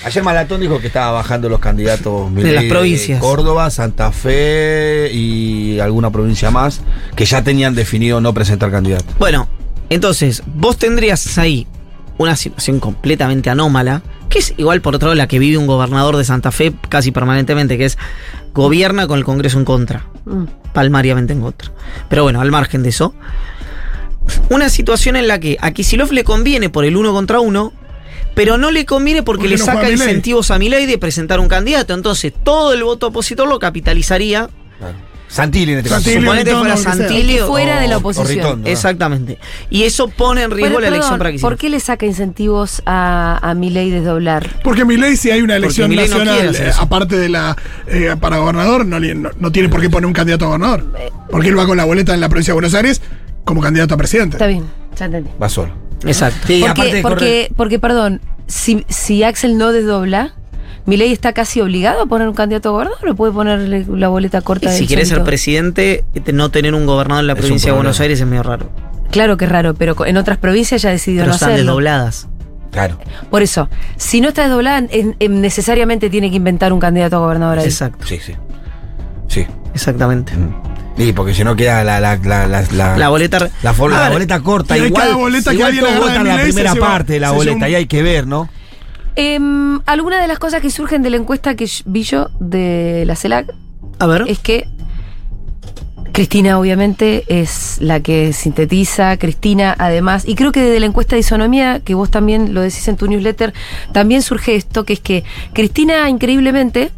Ayer Malatón dijo que estaba bajando los candidatos De las provincias. Córdoba, Santa Fe y alguna provincia más que ya tenían definido no presentar candidato. Bueno, entonces, vos tendrías ahí una situación completamente anómala, que es igual por otro lado la que vive un gobernador de Santa Fe casi permanentemente, que es gobierna con el Congreso en contra, Mm. palmariamente en contra. Pero bueno, al margen de eso, una situación en la que a Kicillof le conviene por el uno contra uno, pero no le conviene porque ¿Por qué le no saca incentivos a Milei de presentar un candidato. Entonces, todo el voto opositor lo capitalizaría Santilli en este caso. Santilli, Suponete Ritondo, fuera que. Santilli que fuera de la oposición. Exactamente. Y eso pone en riesgo Pero, la elección perdón, para Kicillof. ¿Por qué le saca incentivos a, a mi ley desdoblar? Porque Milei, si hay una elección Milei no quiere nacional, hacer eh, eso. aparte de la eh, para gobernador, no, le- no- no tiene por qué poner un candidato a gobernador. Porque él va con la boleta en la provincia de Buenos Aires como candidato a presidente. Está bien, ya entendí. Va solo. Exacto. Sí, porque, aparte de porque, porque, perdón, si, si Axel no desdobla, ¿mi ley está casi obligado a poner un candidato a gobernador o puede ponerle la boleta corta Y de si él quieres ser presidente, este, no tener un gobernador en la Es provincia de Buenos. Aires es medio raro. Claro que es raro, pero en otras provincias ya decidió Pero no están hacerlo. desdobladas. Claro. Por eso, si no está desdoblada, en- en- necesariamente tiene que inventar un candidato a gobernador ahí. Exacto. Sí, sí. Sí. Exactamente. Sí, porque si no queda la, la, la, la, la- La boleta. la for- la boleta corta. Igual, cada boleta que igual todos votan la primera parte de la boleta y hay que ver, ¿no? Em, algunas de las cosas que surgen de la encuesta que vi yo de la CELAC A ver. es que Cristina obviamente es la que sintetiza, Cristina además, y creo que desde la encuesta de isonomía, que vos también lo decís en tu newsletter, también surge esto, que es que Cristina increíblemente,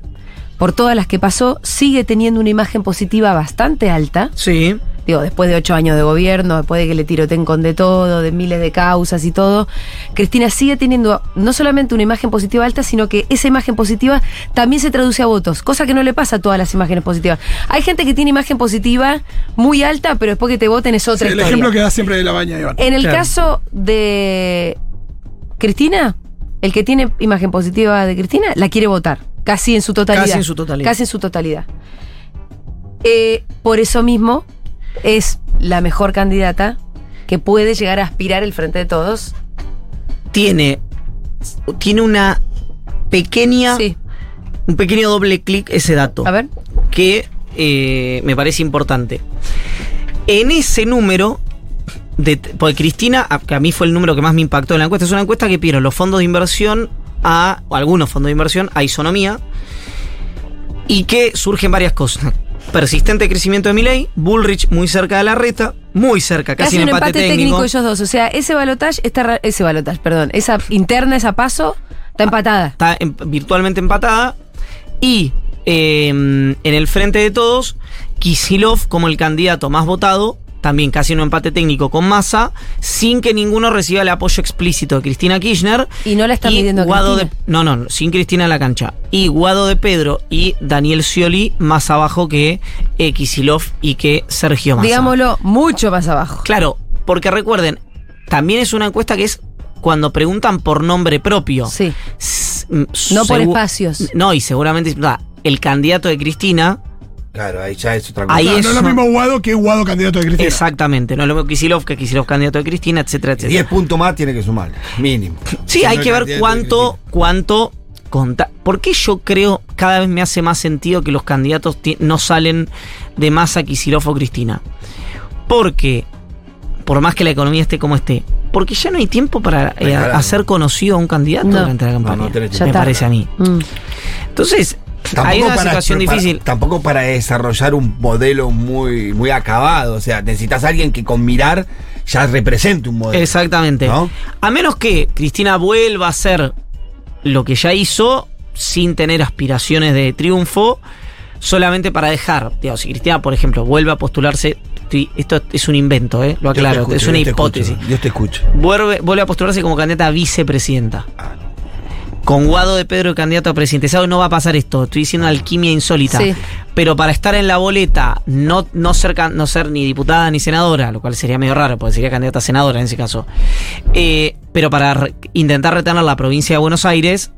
por todas las que pasó, sigue teniendo una imagen positiva bastante alta. Sí. Digo, después de ocho años de gobierno, después de que le tiroteen con de todo, de miles de causas y todo, Cristina sigue teniendo no solamente una imagen positiva alta, sino que esa imagen positiva también se traduce a votos, cosa que no le pasa a todas las imágenes positivas. Hay gente que tiene imagen positiva muy alta, pero después que te voten es Sí, otra el historia. ejemplo que da siempre de la baña, Iván. En el Claro. caso de Cristina, el que tiene imagen positiva de Cristina, la quiere votar, casi en su totalidad. Casi en su totalidad. Casi en su totalidad. Eh, por eso mismo es la mejor candidata que puede llegar a aspirar el frente de todos. Tiene. Tiene una pequeña. Sí. Un pequeño doble clic ese dato. A ver. que eh, me parece importante. En ese número, de, porque Cristina, a- que a mí fue el número que más me impactó en la encuesta, es una encuesta que pidieron los fondos de inversión a, o algunos fondos de inversión, a isonomía, y que surgen varias cosas. Persistente crecimiento de Milei, Bullrich muy cerca de la reta, muy cerca, casi, Casi, un empate, empate técnico. técnico. ellos dos. O sea, ese balotaje está ese balotaje, perdón, esa interna, esa paso, está empatada. está em- virtualmente empatada. Y eh, en el frente de todos, Kisilov como el candidato más votado también casi un empate técnico con Massa, sin que ninguno reciba el apoyo explícito de Cristina Kirchner. Y no la están midiendo a Guado de. No, no, sin Cristina en la cancha. Y Guado de Pedro y Daniel Scioli más abajo que eh, Kisilov y que Sergio Massa. Digámoslo, mucho más abajo. Claro, porque recuerden, también es una encuesta que es cuando preguntan por nombre propio. Sí. S- mm, No por espacios. No, y seguramente ah, el candidato de Cristina, Claro, ahí ya es otra cosa. Ahí No, no es lo mismo Guado que Guado candidato de Cristina. exactamente, no es lo mismo Kisilov que Kisilov candidato de Cristina, etcétera, etcétera. 10 puntos más tiene que sumar, mínimo. Sí, Si hay no que ver cuánto, cuánto conta. ¿Por qué yo creo cada vez me hace más sentido que los candidatos no salen de masa Kicillof o Cristina? Porque, por más que la economía esté como esté, porque ya no hay tiempo para eh, hacer conocido a un candidato No. durante la campaña. No, no tenés Ya me parece a mí. Mm. Entonces, hay una situación para- difícil. tampoco para desarrollar un modelo muy, muy acabado. O sea, necesitas a alguien que con mirar ya represente un modelo. Exactamente. ¿No? A menos que Cristina vuelva a hacer lo que ya hizo sin tener aspiraciones de triunfo, solamente para dejar, si Cristina, por ejemplo, vuelve a postularse, esto es un invento, ¿eh? lo Yo aclaro, escucho, es una yo te hipótesis. escucho, Dios te escucho. Vuelve, vuelve a postularse como candidata a vicepresidenta. Con Guado de Pedro candidato a presidente. ¿Sabes? No va a pasar esto. Estoy diciendo alquimia insólita. Sí. Pero para estar en la boleta, no, no, ser, no ser ni diputada ni senadora, lo cual sería medio raro, porque sería candidata a senadora en ese caso. Eh, pero para re- intentar retener la provincia de Buenos Aires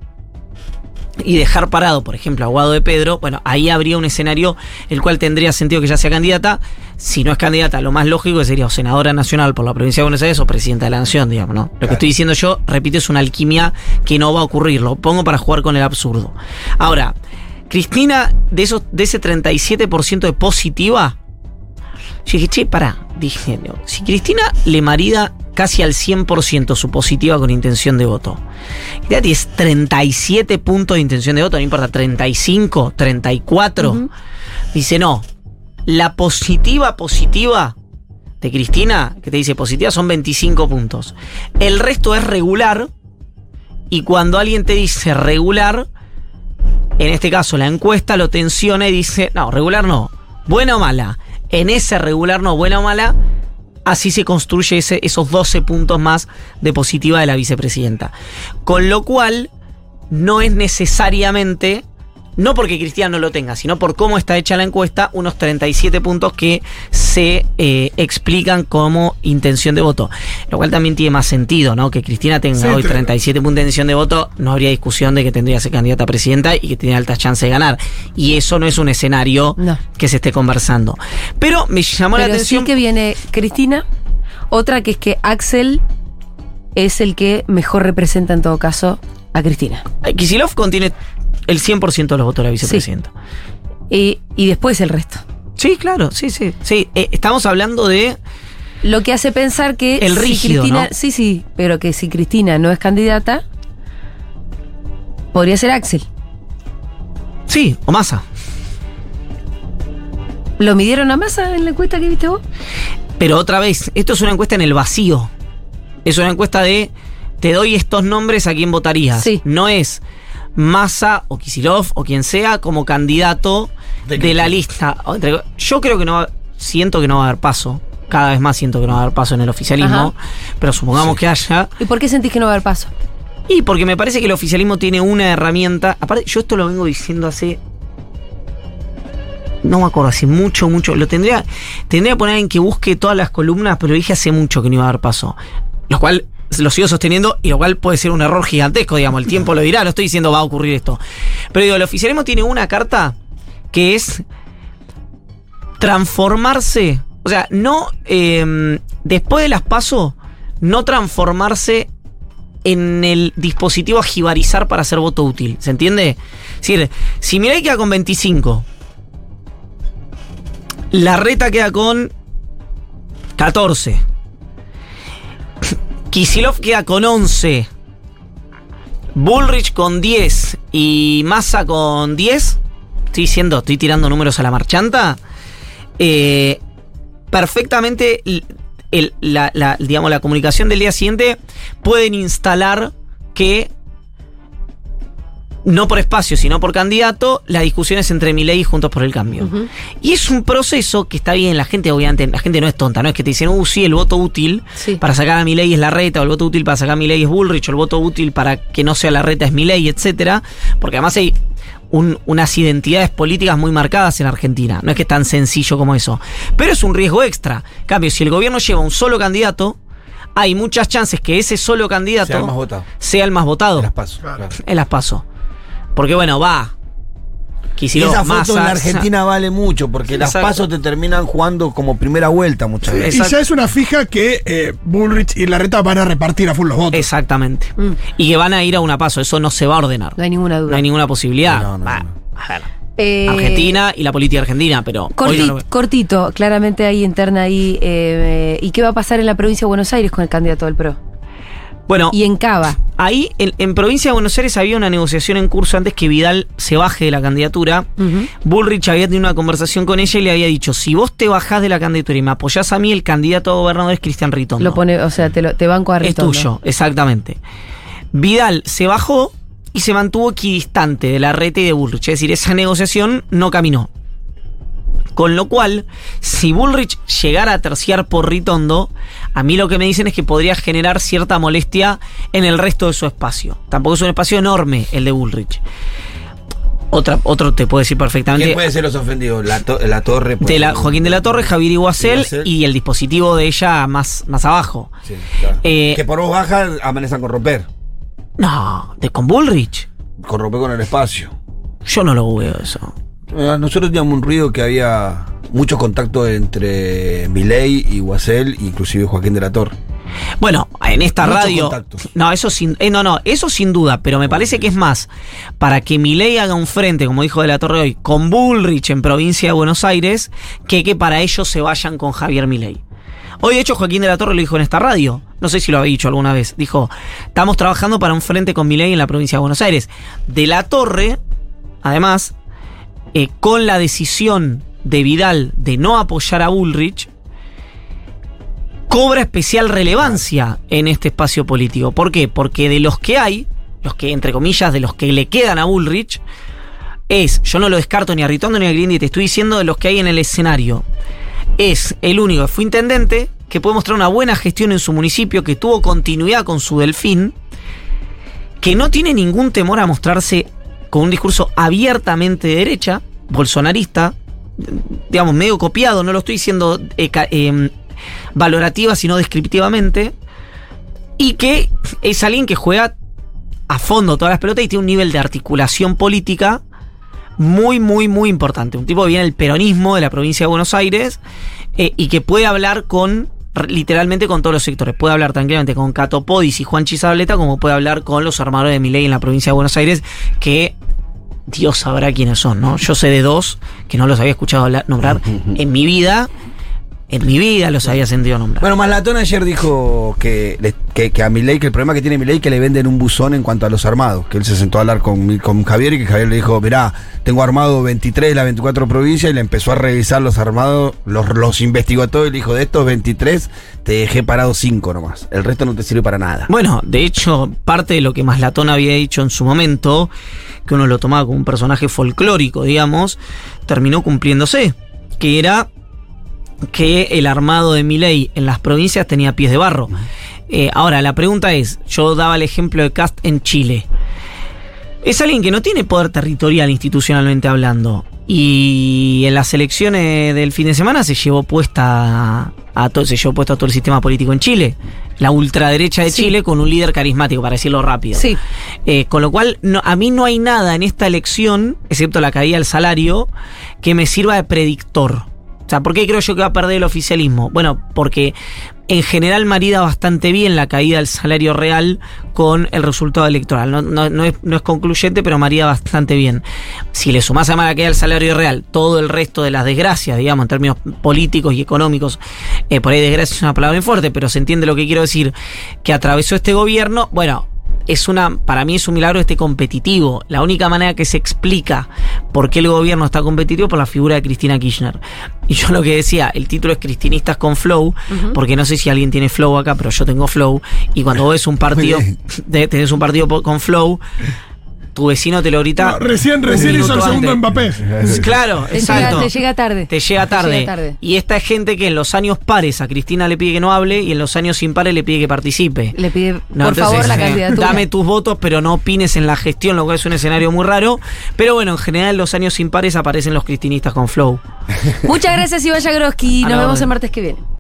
y dejar parado, por ejemplo, a Guado de Pedro, bueno, ahí habría un escenario el cual tendría sentido que ya sea candidata. Si no es candidata, lo más lógico sería o senadora nacional por la provincia de Buenos Aires o presidenta de la nación, digamos, ¿no? Lo que estoy diciendo yo, repito, es una alquimia que no va a ocurrir. Lo pongo para jugar con el absurdo. Ahora, Cristina, de, esos, de ese 37% de positiva, yo dije, che, pará, dije, no, si Cristina le marida casi al 100% su positiva con intención de voto, ya tienes 37 puntos de intención de voto, no importa, 35, 34, dice, no, la positiva positiva de Cristina, que te dice positiva, son 25 puntos. El resto es regular, y cuando alguien te dice regular, en este caso la encuesta lo tensiona y dice, no, regular no, buena o mala. En ese regular no, buena o mala, así se construye ese- esos 12 puntos más de positiva de la vicepresidenta. Con lo cual, no es necesariamente, no porque Cristina no lo tenga, sino por cómo está hecha la encuesta, unos 37 puntos que se eh, explican como intención de voto. Lo cual también tiene más sentido, ¿no? Que Cristina tenga Sí, hoy te- 37 puntos de intención de voto, no habría discusión de que tendría que ser candidata a presidenta y que tiene altas chances de ganar. Y eso no es un escenario No. que se esté conversando. Pero me llamó la atención. sí que viene Cristina. Otra que es que Axel es el que mejor representa en todo caso a Cristina. Kisilov contiene el 100% de los votos de la vicepresidenta. Y, y después el resto. Sí, claro, sí, sí. sí. Eh, estamos hablando de. Lo que hace pensar que El si rígido, Cristina, ¿no? sí, sí, pero que si Cristina no es candidata, podría ser Axel. Sí, o Massa. ¿Lo midieron a masa en la encuesta que viste vos? Pero otra vez, esto es una encuesta en el vacío. Es una encuesta de. Te doy estos nombres a quién votarías. Sí. No es Massa o Kisilov o quien sea como candidato De de, la lista. Yo creo que no va. Siento que no va a haber paso. Cada vez más siento que no va a haber paso en el oficialismo. Pero supongamos que haya. ¿Y por qué sentís que no va a haber paso? Y porque me parece que el oficialismo tiene una herramienta. Aparte, yo esto lo vengo diciendo hace. No me acuerdo, hace mucho, mucho. Lo tendría. Tendría que poner en que busque todas las columnas, pero dije hace mucho que no iba a dar paso. Lo cual lo sigo sosteniendo y lo cual puede ser un error gigantesco, digamos. El tiempo lo dirá, no estoy diciendo va a ocurrir esto. Pero digo, el oficialismo tiene una carta que es transformarse. O sea, no. eh, después de las pasos, no transformarse en el dispositivo a jibarizar para hacer voto útil. ¿Se entiende? Es decir, si Mirai queda con 25, la reta queda con 14, Kisilov queda con 11, Bullrich con 10 y Massa con 10, estoy diciendo, estoy tirando números a la marchanta, eh, perfectamente el- la- digamos, la comunicación del día siguiente pueden instalar que no por espacio, sino por candidato, la discusión es entre Milei y Juntos por el Cambio. Y es un proceso que está bien, la gente obviamente, la gente no es tonta, no es que te dicen, uh, sí, el voto útil Sí. para sacar a Milei es la reta, o el voto útil para sacar a Milei es Bullrich, o el voto útil para que no sea la reta es Milei, etcétera, porque además hay un- unas identidades políticas muy marcadas en Argentina, no es que es tan sencillo como eso, pero es un riesgo extra. En cambio, si el gobierno lleva un solo candidato, hay muchas chances que ese solo candidato Sea el más votado. sea el más votado. Las paso. Claro. claro. En las paso. Porque bueno, va. Y Quisieron esa foto en la Argentina vale mucho, porque las Exacto. pasos te terminan jugando como primera vuelta muchas veces. Y Exacto. ya es una fija que eh, Bullrich y Larreta van a repartir a full los votos. Exactamente. Mm. Y que van a ir a una paso, eso no se va a ordenar. No hay ninguna duda. No hay ninguna posibilidad. No, no, Va, no. a ver, Eh, Argentina y la política argentina, pero hoy corti- no lo veo. cortito, claramente hay interna ahí. eh, ¿Y qué va a pasar en la provincia de Buenos Aires con el candidato del PRO? Bueno, Y en Cava. ahí en, en provincia de Buenos Aires había una negociación en curso antes que Vidal se baje de la candidatura. Bullrich había tenido una conversación con ella y le había dicho, si vos te bajás de la candidatura y me apoyás a mí, el candidato a gobernador es Cristian Ritondo. Lo pone, o sea, te, lo- te banco a Es Ritondo. tuyo, exactamente. Vidal se bajó y se mantuvo equidistante de la reta y de Bullrich. Es decir, esa negociación no caminó. Con lo cual, si Bullrich llegara a terciar por Ritondo, a mí lo que me dicen es que podría generar cierta molestia en el resto de su espacio. Tampoco es un espacio enorme el de Bullrich. Otra, otro te puedo decir perfectamente. ¿Quién puede ser los ofendidos? La, to- la torre. puede de la, Joaquín de la Torre, Javier Iguacel y el dispositivo de ella más, más abajo. Sí, claro. Eh, que por vos bajan, amenazan con romper. No, de con Bullrich. Con romper con el espacio. Yo no lo veo eso. Eh, Nosotros teníamos un ruido que había mucho contacto entre Milei y Guasel, inclusive Joaquín de la Torre. Bueno, en esta Muchos radio. contactos. No, eso sin, eh, no, no, eso sin duda, pero me parece que es más para que Milei haga un frente, como dijo de la Torre hoy, con Bullrich en provincia de Buenos Aires, que que para ellos se vayan con Javier Milei. Hoy, de hecho, Joaquín de la Torre lo dijo en esta radio. No sé si lo había dicho alguna vez. Dijo, estamos trabajando para un frente con Milei en la provincia de Buenos Aires. De la Torre, además, eh, con la decisión de Vidal de no apoyar a Bullrich, cobra especial relevancia en este espacio político. ¿Por qué? Porque de los que hay, los que, entre comillas, de los que le quedan a Bullrich, es, yo no lo descarto ni a Ritondo ni a Grindy, te estoy diciendo de los que hay en el escenario. Es el único que fue intendente, que puede mostrar una buena gestión en su municipio, que tuvo continuidad con su delfín, que no tiene ningún temor a mostrarse con un discurso abiertamente de derecha, bolsonarista, digamos, medio copiado, no lo estoy diciendo eh, eh, valorativa, sino descriptivamente, y que es alguien que juega a fondo todas las pelotas y tiene un nivel de articulación política muy, muy, muy importante. Un tipo que viene del peronismo de la provincia de Buenos Aires eh, y que puede hablar con literalmente con todos los sectores. Puede hablar tranquilamente con Cato Podis y Juan Chisableta, como puede hablar con los armadores de Milei en la provincia de Buenos Aires, que Dios sabrá quiénes son, ¿no? Yo sé de dos que no los había escuchado hablar- nombrar en mi vida. En mi vida los había sentido nombrar. Bueno, Maslatón ayer dijo que, que, que a Milei, que el problema que tiene Milei es que le venden un buzón en cuanto a los armados. Que él se sentó a hablar con, con Javier y que Javier le dijo, mirá, tengo armado 23 de las 24 provincias y le empezó a revisar los armados, los, los investigó a todos y le dijo, de estos 23 te dejé parado 5 nomás. El resto no te sirve para nada. Bueno, de hecho, parte de lo que Maslatón había dicho en su momento, que uno lo tomaba como un personaje folclórico, digamos, terminó cumpliéndose. Que era que el armado de Milei en las provincias tenía pies de barro. Eh, ahora, la pregunta es, yo daba el ejemplo de Cast en Chile. Es alguien que no tiene poder territorial institucionalmente hablando. Y en las elecciones del fin de semana se llevó puesta a todo, se llevó puesto a todo el sistema político en Chile. La ultraderecha de Sí. Chile con un líder carismático, para decirlo rápido. Sí. Eh, con lo cual, no- a mí no hay nada en esta elección, excepto la caída del salario, que me sirva de predictor. Sea, ¿por qué creo yo que va a perder el oficialismo? Bueno, porque en general marida bastante bien la caída del salario real con el resultado electoral. No es concluyente, pero marida bastante bien. Si le sumás a la caída del salario real todo el resto de las desgracias, digamos, en términos políticos y económicos, eh, por ahí desgracia es una palabra muy fuerte, pero se entiende lo que quiero decir, que atravesó este gobierno, bueno, es una, para mí es un milagro este competitivo. La única manera que se explica por qué el gobierno está competitivo es por la figura de Cristina Kirchner. Y yo lo que decía, el título es Cristinistas con Flow, porque no sé si alguien tiene Flow acá, pero yo tengo Flow. Y cuando vos ves un partido, tenés un partido con Flow, tu vecino te lo grita. No, recién, recién hizo el segundo. Mbappé. Claro, Te exacto. llega, te llega tarde. Te llega tarde. llega tarde. Y esta es gente que en los años pares a Cristina le pide que no hable y en los años impares le pide que participe. Le pide, No, por favor, la eh, candidatura. Dame tus votos, pero no opines en la gestión, lo cual es un escenario muy raro. Pero bueno, en general en los años impares aparecen los cristinistas con flow. Muchas gracias, Iván Jagroski. A Nos vemos el martes que viene.